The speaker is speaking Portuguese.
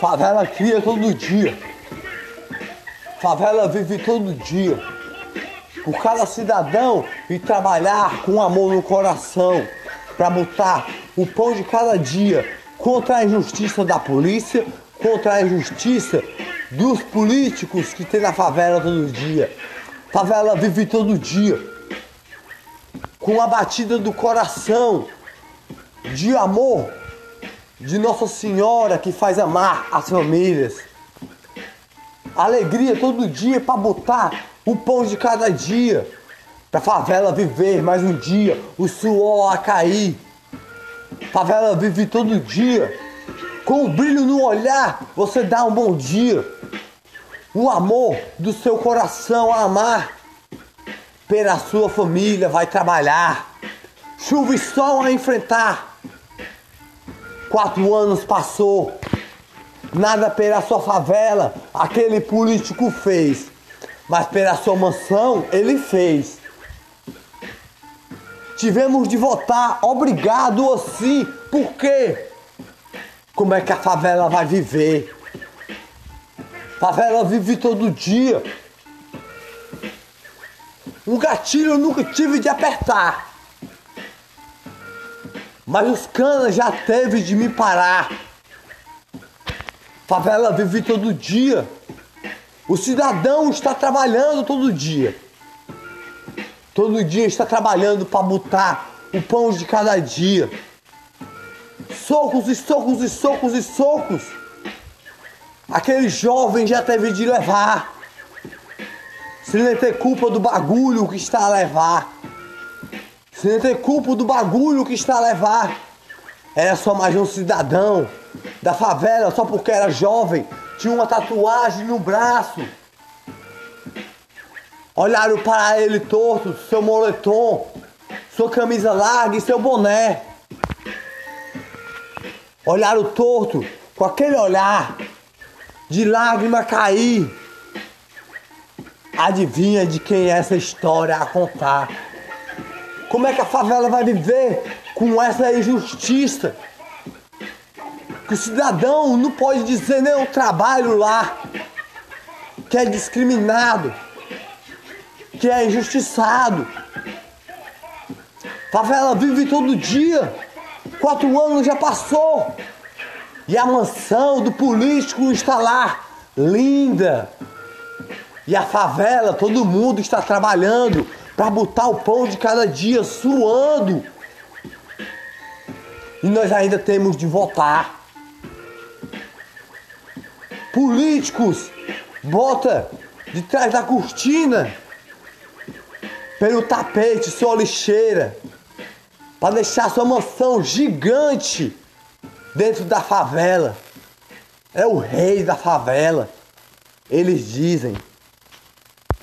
Favela cria todo dia. Favela vive todo dia. Por cada cidadão e trabalhar com amor no coração para botar o pão de cada dia contra a injustiça da polícia, contra a injustiça dos políticos que tem na favela todo dia. Favela vive todo dia com a batida do coração de amor de Nossa Senhora que faz amar as famílias. Alegria todo dia para botar o pão de cada dia. Pra favela viver mais um dia, o suor a cair. Favela vive todo dia. Com o brilho no olhar, você dá um bom dia. O amor do seu coração a amar. Pela sua família vai trabalhar. Chuva e sol a enfrentar. Quatro anos passou. Nada pela sua favela aquele político fez. Mas pela sua mansão ele fez. Tivemos de votar obrigado assim. Por quê? Como é que a favela vai viver? Favela vive todo dia. Um gatilho eu nunca tive de apertar. Mas os canas já teve de me parar. Favela vive todo dia. O cidadão está trabalhando todo dia. Todo dia está trabalhando para botar o pão de cada dia. Socos e socos e socos e socos. Aquele jovem já teve de levar. Sem nem ter culpa do bagulho que está a levar. Sem nem ter culpa do bagulho que está a levar. Era só mais um cidadão da favela, só porque era jovem, tinha uma tatuagem no braço. Olharam para ele torto, seu moletom, sua camisa larga e seu boné. Olharam torto, com aquele olhar de lágrima cair. Adivinha de quem é essa história a contar? Como é que a favela vai viver com essa injustiça? Que o cidadão não pode dizer nem o trabalho lá, que é discriminado, que é injustiçado. Favela vive todo dia. Quatro anos já passou. E a mansão do político está lá, linda. E a favela, todo mundo está trabalhando para botar o pão de cada dia, suando. E nós ainda temos de votar. Políticos, bota de trás da cortina, pelo tapete, sua lixeira, para deixar sua mansão gigante dentro da favela. É o rei da favela, eles dizem.